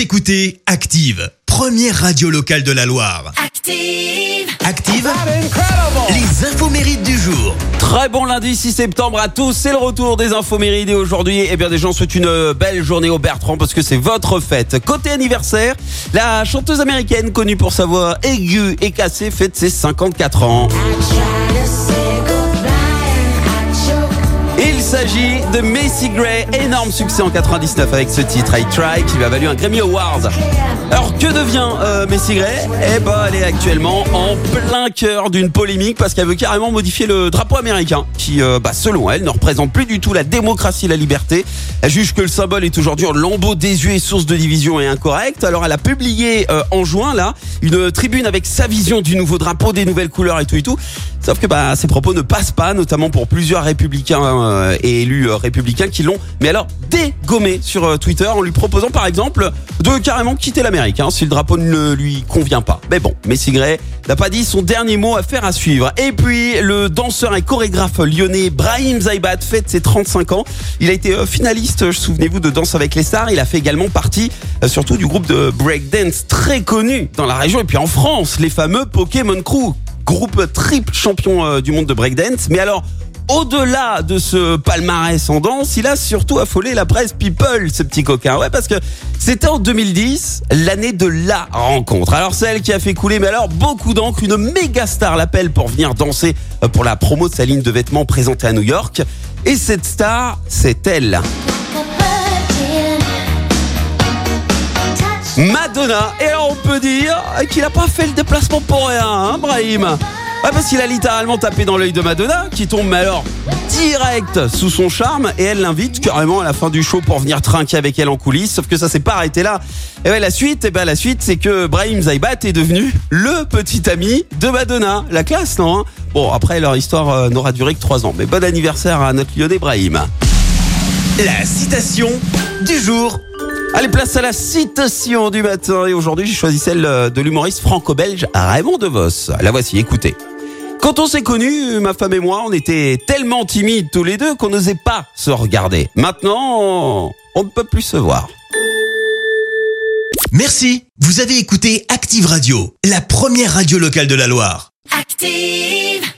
Vous écoutez Active, première radio locale de la Loire. Active. Active, les infos mérites du jour. Très bon lundi 6 septembre à tous, c'est le retour des infos mérites et aujourd'hui, eh bien des gens souhaitent une belle journée au Bertrand parce que c'est votre fête. Côté anniversaire, la chanteuse américaine connue pour sa voix aiguë et cassée fête ses 54 ans. S'agit de Macy Gray, énorme succès en 99 avec ce titre I Try qui lui a valu un Grammy Award. Alors que devient euh, Macy Gray? Eh ben elle est actuellement en plein cœur d'une polémique parce qu'elle veut carrément modifier le drapeau américain qui, euh, bah, selon elle, ne représente plus du tout la démocratie et la liberté. Elle juge que le symbole est aujourd'hui un lambeau désuet, source de division et incorrect. Alors elle a publié euh, en juin là une tribune avec sa vision du nouveau drapeau, des nouvelles couleurs et tout et tout. Sauf que bah, ces propos ne passent pas, notamment pour plusieurs républicains euh, et élus euh, républicains qui l'ont, mais alors dégommé sur euh, Twitter en lui proposant par exemple de carrément quitter l'Amérique hein, si le drapeau ne lui convient pas. Mais bon, Messi Gray n'a pas dit son dernier mot à faire à suivre. Et puis le danseur et chorégraphe lyonnais Brahim Zaibat fête ses 35 ans. Il a été finaliste, souvenez-vous, de Danse avec les stars. Il a fait également partie surtout du groupe de breakdance très connu dans la région et puis en France, les fameux Pokémon Crew groupe triple champion du monde de breakdance. Mais alors, au-delà de ce palmarès en danse, il a surtout affolé la presse people, ce petit coquin. Ouais, parce que c'était en 2010, l'année de la rencontre. Alors celle qui a fait couler, mais alors beaucoup d'encre, une méga star l'appelle pour venir danser pour la promo de sa ligne de vêtements présentée à New York. Et cette star, c'est elle. Madonna. Et alors on peut dire qu'il n'a pas fait le déplacement pour rien, hein, Brahim Ouais, parce qu'il a littéralement tapé dans l'œil de Madonna, qui tombe, alors, direct sous son charme, et elle l'invite carrément à la fin du show pour venir trinquer avec elle en coulisses, sauf que ça s'est pas arrêté là. Et ouais, la suite, eh ben, la suite, c'est que Brahim Zaibat est devenu le petit ami de Madonna. La classe, non hein? Bon, après, leur histoire euh, n'aura duré que trois ans, mais bon anniversaire à notre lyonnais Brahim. La citation du jour. Allez, place à la citation du matin. Et aujourd'hui, j'ai choisi celle de l'humoriste franco-belge Raymond DeVos. La voici, écoutez. Quand on s'est connus, ma femme et moi, on était tellement timides tous les deux qu'on n'osait pas se regarder. Maintenant, on ne peut plus se voir. Merci. Vous avez écouté Active Radio, la première radio locale de la Loire. Active.